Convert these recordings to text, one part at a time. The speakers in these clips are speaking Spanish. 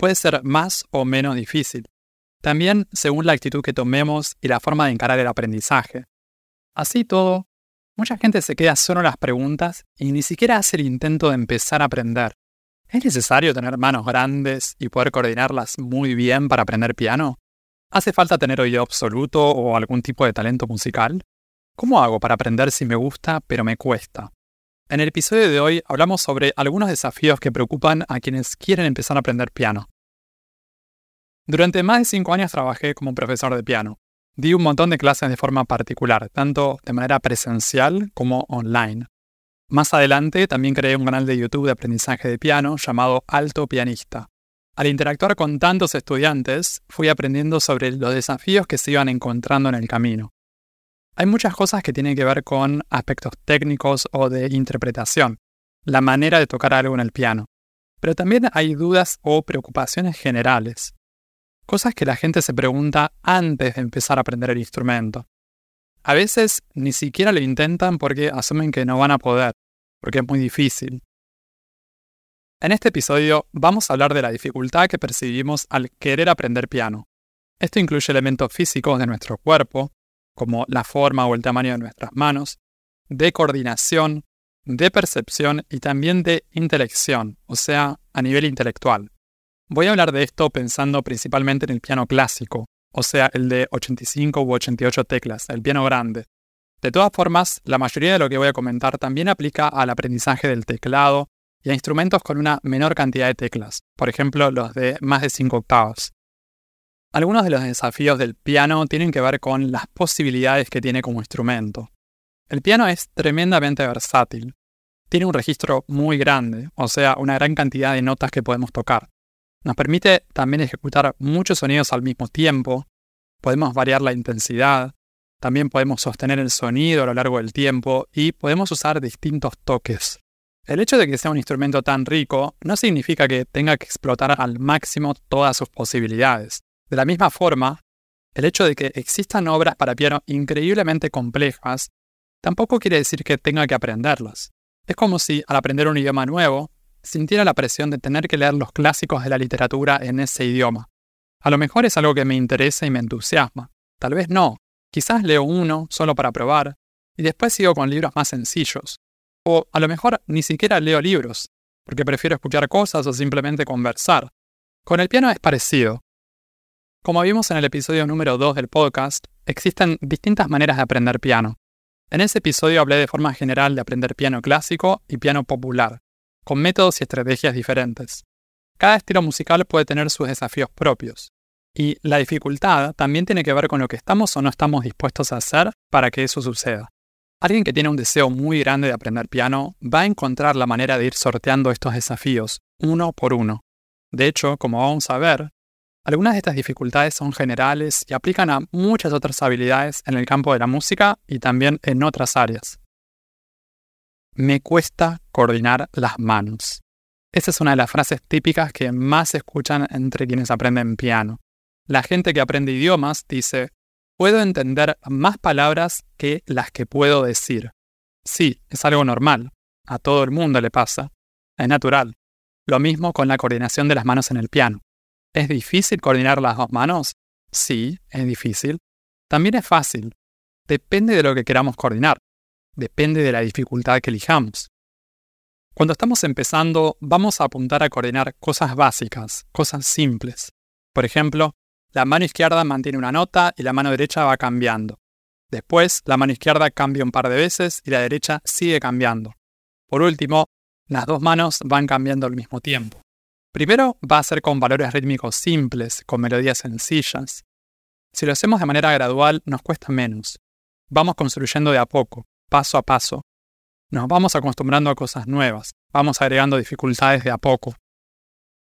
puede ser más o menos difícil. También según la actitud que tomemos y la forma de encarar el aprendizaje. Así todo, mucha gente se queda solo en las preguntas y ni siquiera hace el intento de empezar a aprender. ¿Es necesario tener manos grandes y poder coordinarlas muy bien para aprender piano? ¿Hace falta tener oído absoluto o algún tipo de talento musical? ¿Cómo hago para aprender si me gusta pero me cuesta? En el episodio de hoy hablamos sobre algunos desafíos que preocupan a quienes quieren empezar a aprender piano. Durante más de 5 años trabajé como profesor de piano. Di un montón de clases de forma particular, tanto de manera presencial como online. Más adelante también creé un canal de YouTube de aprendizaje de piano llamado Alto Pianista. Al interactuar con tantos estudiantes, fui aprendiendo sobre los desafíos que se iban encontrando en el camino. Hay muchas cosas que tienen que ver con aspectos técnicos o de interpretación, la manera de tocar algo en el piano. Pero también hay dudas o preocupaciones generales, cosas que la gente se pregunta antes de empezar a aprender el instrumento. A veces ni siquiera lo intentan porque asumen que no van a poder, porque es muy difícil. En este episodio vamos a hablar de la dificultad que percibimos al querer aprender piano. Esto incluye elementos físicos de nuestro cuerpo, como la forma o el tamaño de nuestras manos, de coordinación, de percepción y también de intelección, o sea, a nivel intelectual. Voy a hablar de esto pensando principalmente en el piano clásico, o sea, el de 85 u 88 teclas, el piano grande. De todas formas, la mayoría de lo que voy a comentar también aplica al aprendizaje del teclado y a instrumentos con una menor cantidad de teclas, por ejemplo los de más de 5 octavas. Algunos de los desafíos del piano tienen que ver con las posibilidades que tiene como instrumento. El piano es tremendamente versátil. Tiene un registro muy grande, o sea, una gran cantidad de notas que podemos tocar. Nos permite también ejecutar muchos sonidos al mismo tiempo. Podemos variar la intensidad. También podemos sostener el sonido a lo largo del tiempo y podemos usar distintos toques. El hecho de que sea un instrumento tan rico no significa que tenga que explotar al máximo todas sus posibilidades. De la misma forma, el hecho de que existan obras para piano increíblemente complejas tampoco quiere decir que tenga que aprenderlas. Es como si, al aprender un idioma nuevo, sintiera la presión de tener que leer los clásicos de la literatura en ese idioma. A lo mejor es algo que me interesa y me entusiasma. Tal vez no. Quizás leo uno solo para probar, y después sigo con libros más sencillos. O a lo mejor ni siquiera leo libros, porque prefiero escuchar cosas o simplemente conversar. Con el piano es parecido. Como vimos en el episodio número 2 del podcast, existen distintas maneras de aprender piano. En ese episodio hablé de forma general de aprender piano clásico y piano popular, con métodos y estrategias diferentes. Cada estilo musical puede tener sus desafíos propios, y la dificultad también tiene que ver con lo que estamos o no estamos dispuestos a hacer para que eso suceda. Alguien que tiene un deseo muy grande de aprender piano va a encontrar la manera de ir sorteando estos desafíos, uno por uno. De hecho, como vamos a ver, algunas de estas dificultades son generales y aplican a muchas otras habilidades en el campo de la música y también en otras áreas. Me cuesta coordinar las manos. Esa es una de las frases típicas que más se escuchan entre quienes aprenden piano. La gente que aprende idiomas dice, puedo entender más palabras que las que puedo decir. Sí, es algo normal. A todo el mundo le pasa. Es natural. Lo mismo con la coordinación de las manos en el piano. ¿Es difícil coordinar las dos manos? Sí, es difícil. También es fácil. Depende de lo que queramos coordinar. Depende de la dificultad que elijamos. Cuando estamos empezando, vamos a apuntar a coordinar cosas básicas, cosas simples. Por ejemplo, la mano izquierda mantiene una nota y la mano derecha va cambiando. Después, la mano izquierda cambia un par de veces y la derecha sigue cambiando. Por último, las dos manos van cambiando al mismo tiempo. Primero va a ser con valores rítmicos simples, con melodías sencillas. Si lo hacemos de manera gradual, nos cuesta menos. Vamos construyendo de a poco, paso a paso. Nos vamos acostumbrando a cosas nuevas, vamos agregando dificultades de a poco.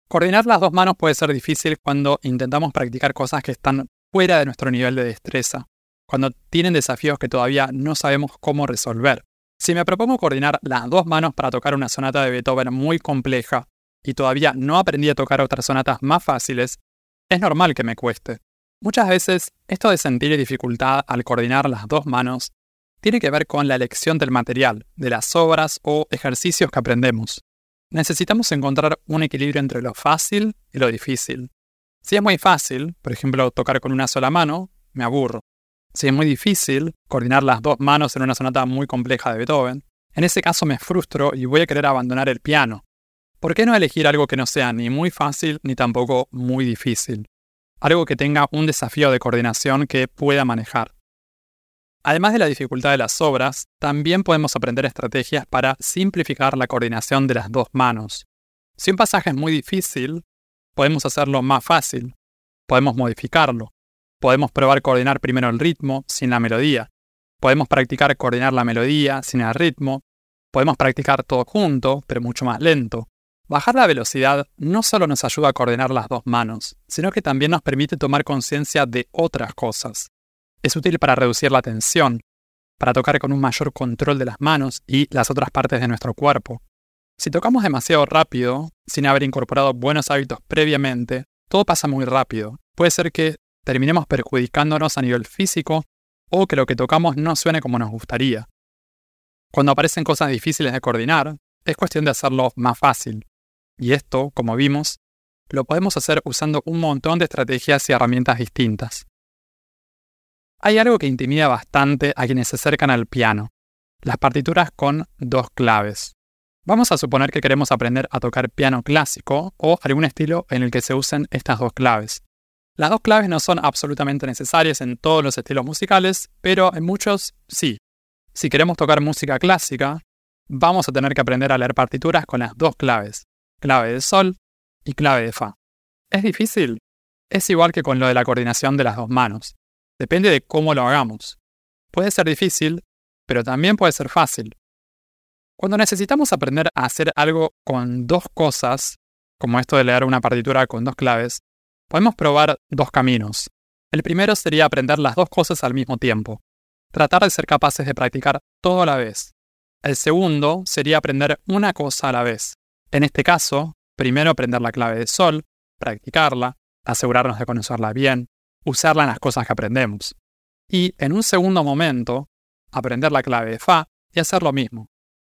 Coordinar las dos manos puede ser difícil cuando intentamos practicar cosas que están fuera de nuestro nivel de destreza, cuando tienen desafíos que todavía no sabemos cómo resolver. Si me propongo coordinar las dos manos para tocar una sonata de Beethoven muy compleja y todavía no aprendí a tocar otras sonatas más fáciles, es normal que me cueste. Muchas veces esto de sentir dificultad al coordinar las dos manos tiene que ver con la elección del material, de las obras o ejercicios que aprendemos. Necesitamos encontrar un equilibrio entre lo fácil y lo difícil. Si es muy fácil, por ejemplo, tocar con una sola mano, me aburro. Si es muy difícil coordinar las dos manos en una sonata muy compleja de Beethoven, en ese caso me frustro y voy a querer abandonar el piano. ¿Por qué no elegir algo que no sea ni muy fácil ni tampoco muy difícil? Algo que tenga un desafío de coordinación que pueda manejar. Además de la dificultad de las obras, también podemos aprender estrategias para simplificar la coordinación de las dos manos. Si un pasaje es muy difícil, podemos hacerlo más fácil, podemos modificarlo, Podemos probar coordinar primero el ritmo sin la melodía. Podemos practicar coordinar la melodía sin el ritmo. Podemos practicar todo junto, pero mucho más lento. Bajar la velocidad no solo nos ayuda a coordinar las dos manos, sino que también nos permite tomar conciencia de otras cosas. Es útil para reducir la tensión, para tocar con un mayor control de las manos y las otras partes de nuestro cuerpo. Si tocamos demasiado rápido, sin haber incorporado buenos hábitos previamente, todo pasa muy rápido. Puede ser que terminemos perjudicándonos a nivel físico o que lo que tocamos no suene como nos gustaría. Cuando aparecen cosas difíciles de coordinar, es cuestión de hacerlo más fácil. Y esto, como vimos, lo podemos hacer usando un montón de estrategias y herramientas distintas. Hay algo que intimida bastante a quienes se acercan al piano, las partituras con dos claves. Vamos a suponer que queremos aprender a tocar piano clásico o algún estilo en el que se usen estas dos claves. Las dos claves no son absolutamente necesarias en todos los estilos musicales, pero en muchos sí. Si queremos tocar música clásica, vamos a tener que aprender a leer partituras con las dos claves, clave de sol y clave de fa. ¿Es difícil? Es igual que con lo de la coordinación de las dos manos. Depende de cómo lo hagamos. Puede ser difícil, pero también puede ser fácil. Cuando necesitamos aprender a hacer algo con dos cosas, como esto de leer una partitura con dos claves, Podemos probar dos caminos. El primero sería aprender las dos cosas al mismo tiempo. Tratar de ser capaces de practicar todo a la vez. El segundo sería aprender una cosa a la vez. En este caso, primero aprender la clave de sol, practicarla, asegurarnos de conocerla bien, usarla en las cosas que aprendemos. Y en un segundo momento, aprender la clave de fa y hacer lo mismo,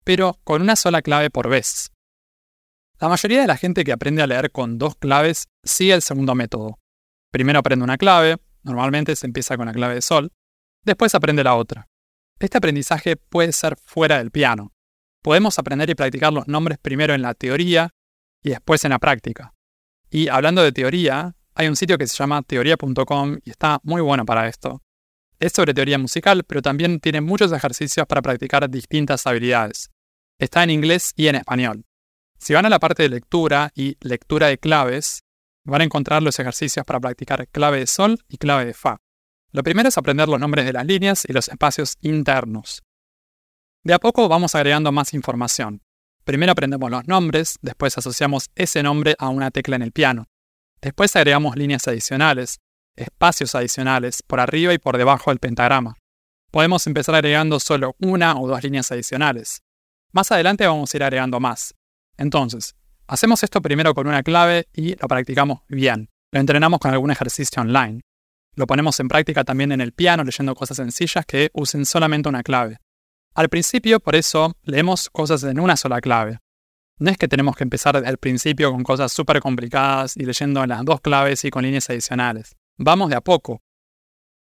pero con una sola clave por vez. La mayoría de la gente que aprende a leer con dos claves sigue el segundo método. Primero aprende una clave, normalmente se empieza con la clave de sol, después aprende la otra. Este aprendizaje puede ser fuera del piano. Podemos aprender y practicar los nombres primero en la teoría y después en la práctica. Y hablando de teoría, hay un sitio que se llama teoría.com y está muy bueno para esto. Es sobre teoría musical, pero también tiene muchos ejercicios para practicar distintas habilidades. Está en inglés y en español. Si van a la parte de lectura y lectura de claves, van a encontrar los ejercicios para practicar clave de sol y clave de fa. Lo primero es aprender los nombres de las líneas y los espacios internos. De a poco vamos agregando más información. Primero aprendemos los nombres, después asociamos ese nombre a una tecla en el piano. Después agregamos líneas adicionales, espacios adicionales, por arriba y por debajo del pentagrama. Podemos empezar agregando solo una o dos líneas adicionales. Más adelante vamos a ir agregando más. Entonces, hacemos esto primero con una clave y lo practicamos bien. Lo entrenamos con algún ejercicio online. Lo ponemos en práctica también en el piano leyendo cosas sencillas que usen solamente una clave. Al principio, por eso, leemos cosas en una sola clave. No es que tenemos que empezar el principio con cosas súper complicadas y leyendo las dos claves y con líneas adicionales. Vamos de a poco.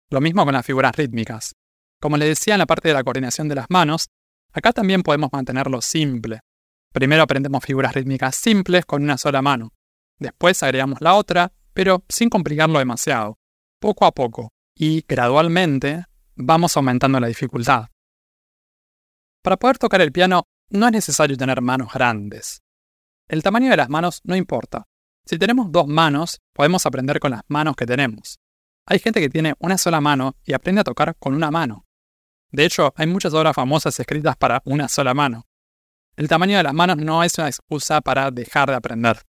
Lo mismo con las figuras rítmicas. Como les decía en la parte de la coordinación de las manos, acá también podemos mantenerlo simple. Primero aprendemos figuras rítmicas simples con una sola mano. Después agregamos la otra, pero sin complicarlo demasiado. Poco a poco y gradualmente vamos aumentando la dificultad. Para poder tocar el piano no es necesario tener manos grandes. El tamaño de las manos no importa. Si tenemos dos manos, podemos aprender con las manos que tenemos. Hay gente que tiene una sola mano y aprende a tocar con una mano. De hecho, hay muchas obras famosas escritas para una sola mano. El tamaño de las manos no es una excusa para dejar de aprender.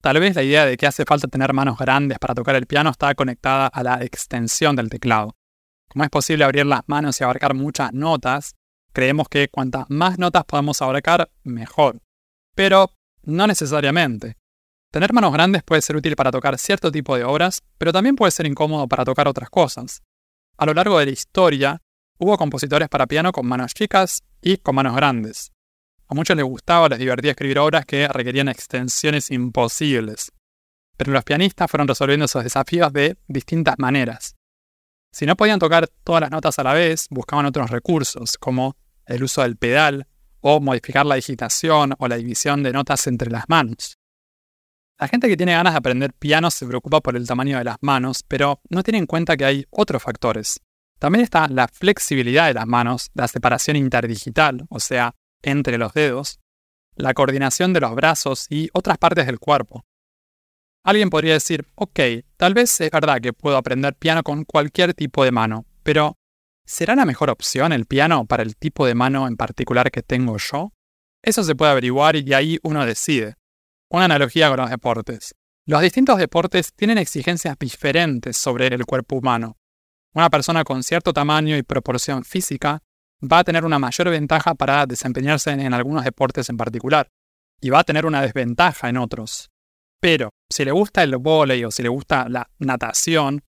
Tal vez la idea de que hace falta tener manos grandes para tocar el piano está conectada a la extensión del teclado. Como es posible abrir las manos y abarcar muchas notas, creemos que cuantas más notas podamos abarcar, mejor. Pero no necesariamente. Tener manos grandes puede ser útil para tocar cierto tipo de obras, pero también puede ser incómodo para tocar otras cosas. A lo largo de la historia, hubo compositores para piano con manos chicas y con manos grandes. A muchos les gustaba o les divertía escribir obras que requerían extensiones imposibles. Pero los pianistas fueron resolviendo esos desafíos de distintas maneras. Si no podían tocar todas las notas a la vez, buscaban otros recursos, como el uso del pedal, o modificar la digitación o la división de notas entre las manos. La gente que tiene ganas de aprender piano se preocupa por el tamaño de las manos, pero no tiene en cuenta que hay otros factores. También está la flexibilidad de las manos, la separación interdigital, o sea, entre los dedos, la coordinación de los brazos y otras partes del cuerpo. Alguien podría decir, ok, tal vez es verdad que puedo aprender piano con cualquier tipo de mano, pero ¿será la mejor opción el piano para el tipo de mano en particular que tengo yo? Eso se puede averiguar y ahí uno decide. Una analogía con los deportes. Los distintos deportes tienen exigencias diferentes sobre el cuerpo humano. Una persona con cierto tamaño y proporción física va a tener una mayor ventaja para desempeñarse en algunos deportes en particular, y va a tener una desventaja en otros. Pero si le gusta el vóley o si le gusta la natación,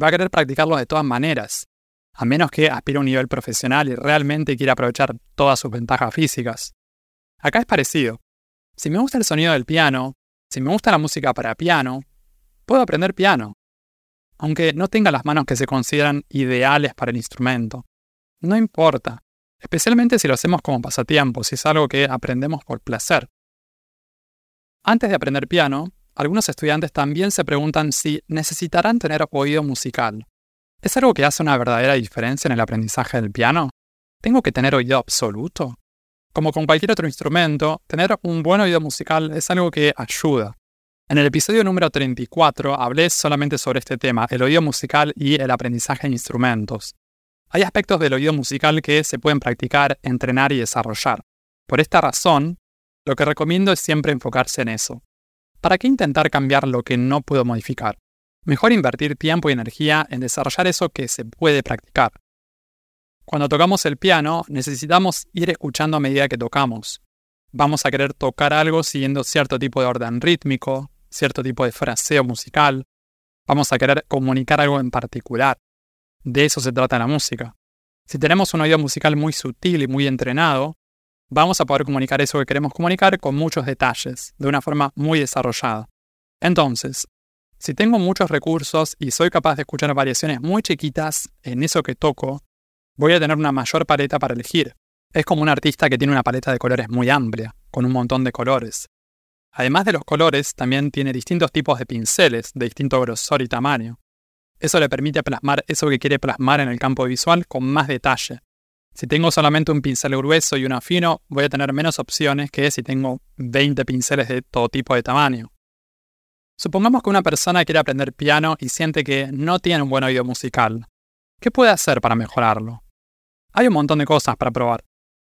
va a querer practicarlo de todas maneras, a menos que aspire a un nivel profesional y realmente quiera aprovechar todas sus ventajas físicas. Acá es parecido. Si me gusta el sonido del piano, si me gusta la música para piano, puedo aprender piano, aunque no tenga las manos que se consideran ideales para el instrumento. No importa, especialmente si lo hacemos como pasatiempo, si es algo que aprendemos por placer. Antes de aprender piano, algunos estudiantes también se preguntan si necesitarán tener oído musical. ¿Es algo que hace una verdadera diferencia en el aprendizaje del piano? ¿Tengo que tener oído absoluto? Como con cualquier otro instrumento, tener un buen oído musical es algo que ayuda. En el episodio número 34 hablé solamente sobre este tema, el oído musical y el aprendizaje de instrumentos. Hay aspectos del oído musical que se pueden practicar, entrenar y desarrollar. Por esta razón, lo que recomiendo es siempre enfocarse en eso. ¿Para qué intentar cambiar lo que no puedo modificar? Mejor invertir tiempo y energía en desarrollar eso que se puede practicar. Cuando tocamos el piano, necesitamos ir escuchando a medida que tocamos. Vamos a querer tocar algo siguiendo cierto tipo de orden rítmico, cierto tipo de fraseo musical. Vamos a querer comunicar algo en particular. De eso se trata la música. Si tenemos un oído musical muy sutil y muy entrenado, vamos a poder comunicar eso que queremos comunicar con muchos detalles, de una forma muy desarrollada. Entonces, si tengo muchos recursos y soy capaz de escuchar variaciones muy chiquitas en eso que toco, voy a tener una mayor paleta para elegir. Es como un artista que tiene una paleta de colores muy amplia, con un montón de colores. Además de los colores, también tiene distintos tipos de pinceles, de distinto grosor y tamaño. Eso le permite plasmar eso que quiere plasmar en el campo visual con más detalle. Si tengo solamente un pincel grueso y uno fino, voy a tener menos opciones que si tengo 20 pinceles de todo tipo de tamaño. Supongamos que una persona quiere aprender piano y siente que no tiene un buen oído musical. ¿Qué puede hacer para mejorarlo? Hay un montón de cosas para probar.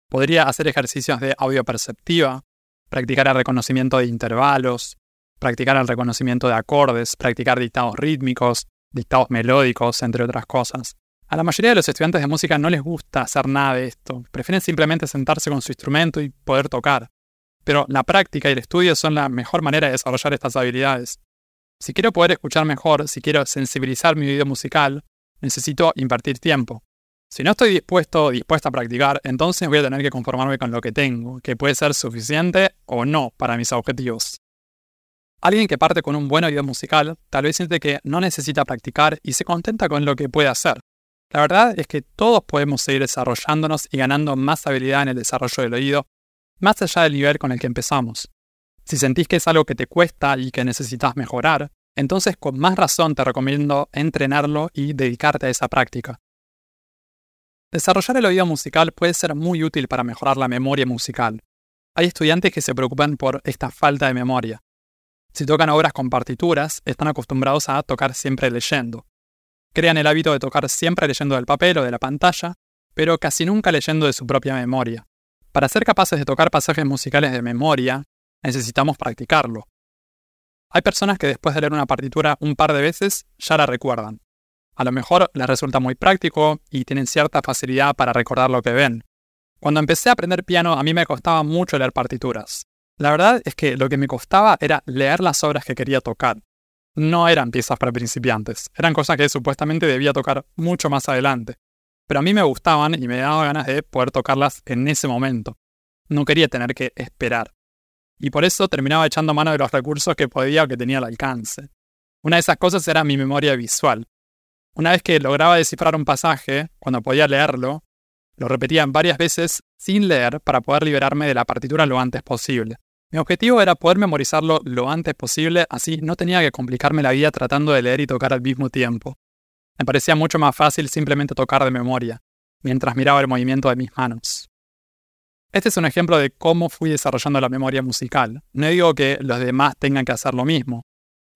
Podría hacer ejercicios de audio perceptiva, practicar el reconocimiento de intervalos, practicar el reconocimiento de acordes, practicar dictados rítmicos, dictados melódicos, entre otras cosas. A la mayoría de los estudiantes de música no les gusta hacer nada de esto, prefieren simplemente sentarse con su instrumento y poder tocar. Pero la práctica y el estudio son la mejor manera de desarrollar estas habilidades. Si quiero poder escuchar mejor, si quiero sensibilizar mi oído musical, necesito invertir tiempo. Si no estoy dispuesto o dispuesta a practicar, entonces voy a tener que conformarme con lo que tengo, que puede ser suficiente o no para mis objetivos. Alguien que parte con un buen oído musical tal vez siente que no necesita practicar y se contenta con lo que puede hacer. La verdad es que todos podemos seguir desarrollándonos y ganando más habilidad en el desarrollo del oído, más allá del nivel con el que empezamos. Si sentís que es algo que te cuesta y que necesitas mejorar, entonces con más razón te recomiendo entrenarlo y dedicarte a esa práctica. Desarrollar el oído musical puede ser muy útil para mejorar la memoria musical. Hay estudiantes que se preocupan por esta falta de memoria. Si tocan obras con partituras, están acostumbrados a tocar siempre leyendo. Crean el hábito de tocar siempre leyendo del papel o de la pantalla, pero casi nunca leyendo de su propia memoria. Para ser capaces de tocar pasajes musicales de memoria, necesitamos practicarlo. Hay personas que después de leer una partitura un par de veces ya la recuerdan. A lo mejor les resulta muy práctico y tienen cierta facilidad para recordar lo que ven. Cuando empecé a aprender piano a mí me costaba mucho leer partituras. La verdad es que lo que me costaba era leer las obras que quería tocar. No eran piezas para principiantes, eran cosas que supuestamente debía tocar mucho más adelante. Pero a mí me gustaban y me daba ganas de poder tocarlas en ese momento. No quería tener que esperar. Y por eso terminaba echando mano de los recursos que podía o que tenía al alcance. Una de esas cosas era mi memoria visual. Una vez que lograba descifrar un pasaje, cuando podía leerlo, lo repetía varias veces sin leer para poder liberarme de la partitura lo antes posible. Mi objetivo era poder memorizarlo lo antes posible, así no tenía que complicarme la vida tratando de leer y tocar al mismo tiempo. Me parecía mucho más fácil simplemente tocar de memoria, mientras miraba el movimiento de mis manos. Este es un ejemplo de cómo fui desarrollando la memoria musical. No digo que los demás tengan que hacer lo mismo.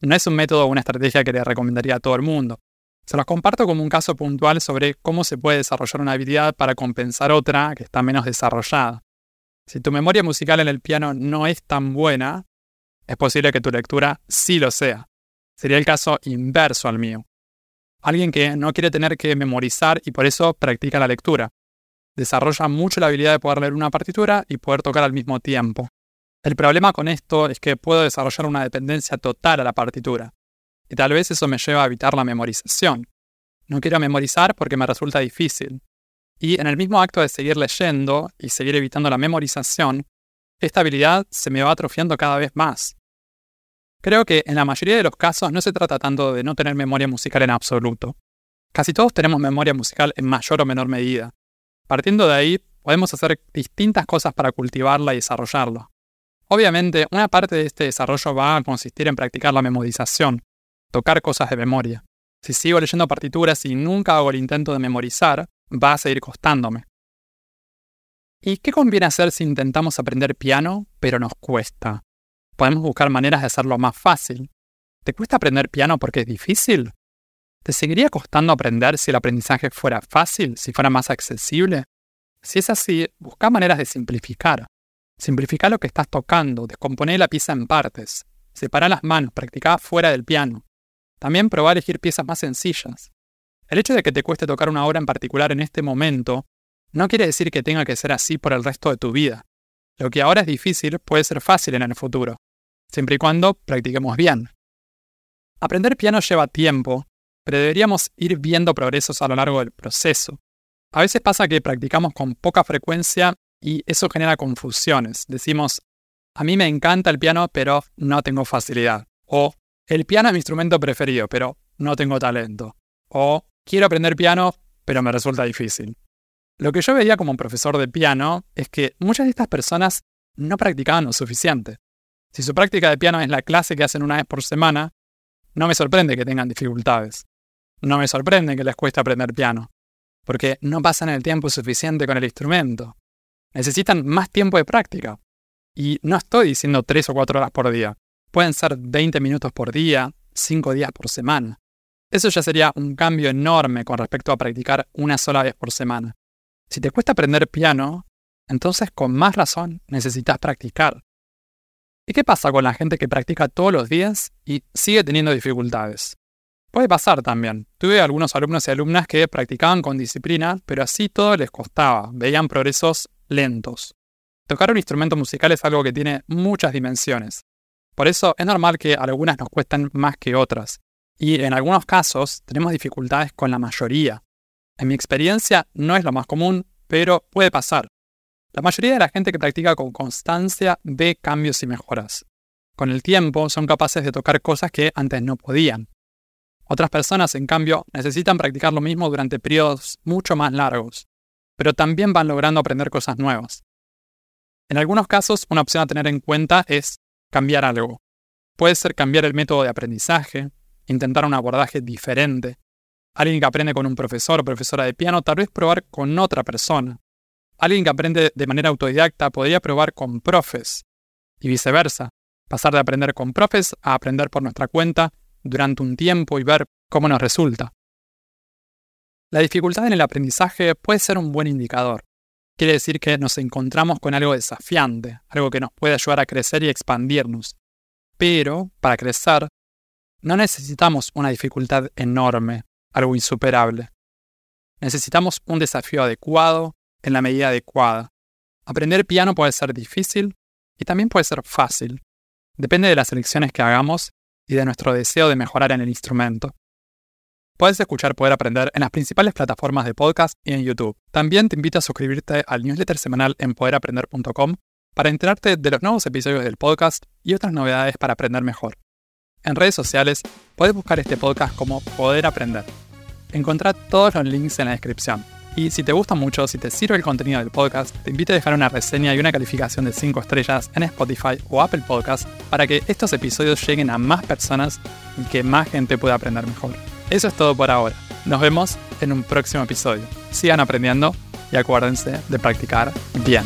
No es un método o una estrategia que le recomendaría a todo el mundo. Se los comparto como un caso puntual sobre cómo se puede desarrollar una habilidad para compensar otra que está menos desarrollada. Si tu memoria musical en el piano no es tan buena, es posible que tu lectura sí lo sea. Sería el caso inverso al mío. Alguien que no quiere tener que memorizar y por eso practica la lectura. Desarrolla mucho la habilidad de poder leer una partitura y poder tocar al mismo tiempo. El problema con esto es que puedo desarrollar una dependencia total a la partitura. Y tal vez eso me lleva a evitar la memorización. No quiero memorizar porque me resulta difícil. Y en el mismo acto de seguir leyendo y seguir evitando la memorización, esta habilidad se me va atrofiando cada vez más. Creo que en la mayoría de los casos no se trata tanto de no tener memoria musical en absoluto. Casi todos tenemos memoria musical en mayor o menor medida. Partiendo de ahí, podemos hacer distintas cosas para cultivarla y desarrollarla. Obviamente, una parte de este desarrollo va a consistir en practicar la memorización, tocar cosas de memoria. Si sigo leyendo partituras y nunca hago el intento de memorizar, va a seguir costándome. ¿Y qué conviene hacer si intentamos aprender piano, pero nos cuesta? Podemos buscar maneras de hacerlo más fácil. ¿Te cuesta aprender piano porque es difícil? ¿Te seguiría costando aprender si el aprendizaje fuera fácil, si fuera más accesible? Si es así, busca maneras de simplificar. Simplifica lo que estás tocando, descompone la pieza en partes. Separa las manos, practica fuera del piano. También probar a elegir piezas más sencillas. El hecho de que te cueste tocar una obra en particular en este momento no quiere decir que tenga que ser así por el resto de tu vida. Lo que ahora es difícil puede ser fácil en el futuro siempre y cuando practiquemos bien. Aprender piano lleva tiempo, pero deberíamos ir viendo progresos a lo largo del proceso. A veces pasa que practicamos con poca frecuencia y eso genera confusiones. Decimos, a mí me encanta el piano, pero no tengo facilidad. O, el piano es mi instrumento preferido, pero no tengo talento. O, quiero aprender piano, pero me resulta difícil. Lo que yo veía como profesor de piano es que muchas de estas personas no practicaban lo suficiente. Si su práctica de piano es la clase que hacen una vez por semana, no me sorprende que tengan dificultades. No me sorprende que les cueste aprender piano, porque no pasan el tiempo suficiente con el instrumento. Necesitan más tiempo de práctica. Y no estoy diciendo 3 o 4 horas por día. Pueden ser 20 minutos por día, 5 días por semana. Eso ya sería un cambio enorme con respecto a practicar una sola vez por semana. Si te cuesta aprender piano, entonces con más razón necesitas practicar. ¿Y qué pasa con la gente que practica todos los días y sigue teniendo dificultades? Puede pasar también. Tuve algunos alumnos y alumnas que practicaban con disciplina, pero así todo les costaba, veían progresos lentos. Tocar un instrumento musical es algo que tiene muchas dimensiones. Por eso es normal que algunas nos cuesten más que otras. Y en algunos casos tenemos dificultades con la mayoría. En mi experiencia no es lo más común, pero puede pasar. La mayoría de la gente que practica con constancia ve cambios y mejoras. Con el tiempo son capaces de tocar cosas que antes no podían. Otras personas, en cambio, necesitan practicar lo mismo durante periodos mucho más largos, pero también van logrando aprender cosas nuevas. En algunos casos, una opción a tener en cuenta es cambiar algo. Puede ser cambiar el método de aprendizaje, intentar un abordaje diferente. Alguien que aprende con un profesor o profesora de piano, tal vez probar con otra persona, Alguien que aprende de manera autodidacta podría probar con profes y viceversa, pasar de aprender con profes a aprender por nuestra cuenta durante un tiempo y ver cómo nos resulta. La dificultad en el aprendizaje puede ser un buen indicador. Quiere decir que nos encontramos con algo desafiante, algo que nos puede ayudar a crecer y expandirnos. Pero, para crecer, no necesitamos una dificultad enorme, algo insuperable. Necesitamos un desafío adecuado en la medida adecuada. Aprender piano puede ser difícil y también puede ser fácil. Depende de las elecciones que hagamos y de nuestro deseo de mejorar en el instrumento. Puedes escuchar Poder Aprender en las principales plataformas de podcast y en YouTube. También te invito a suscribirte al newsletter semanal en poderaprender.com para enterarte de los nuevos episodios del podcast y otras novedades para aprender mejor. En redes sociales puedes buscar este podcast como Poder Aprender. Encontrá todos los links en la descripción. Y si te gusta mucho, si te sirve el contenido del podcast, te invito a dejar una reseña y una calificación de 5 estrellas en Spotify o Apple Podcast para que estos episodios lleguen a más personas y que más gente pueda aprender mejor. Eso es todo por ahora. Nos vemos en un próximo episodio. Sigan aprendiendo y acuérdense de practicar bien.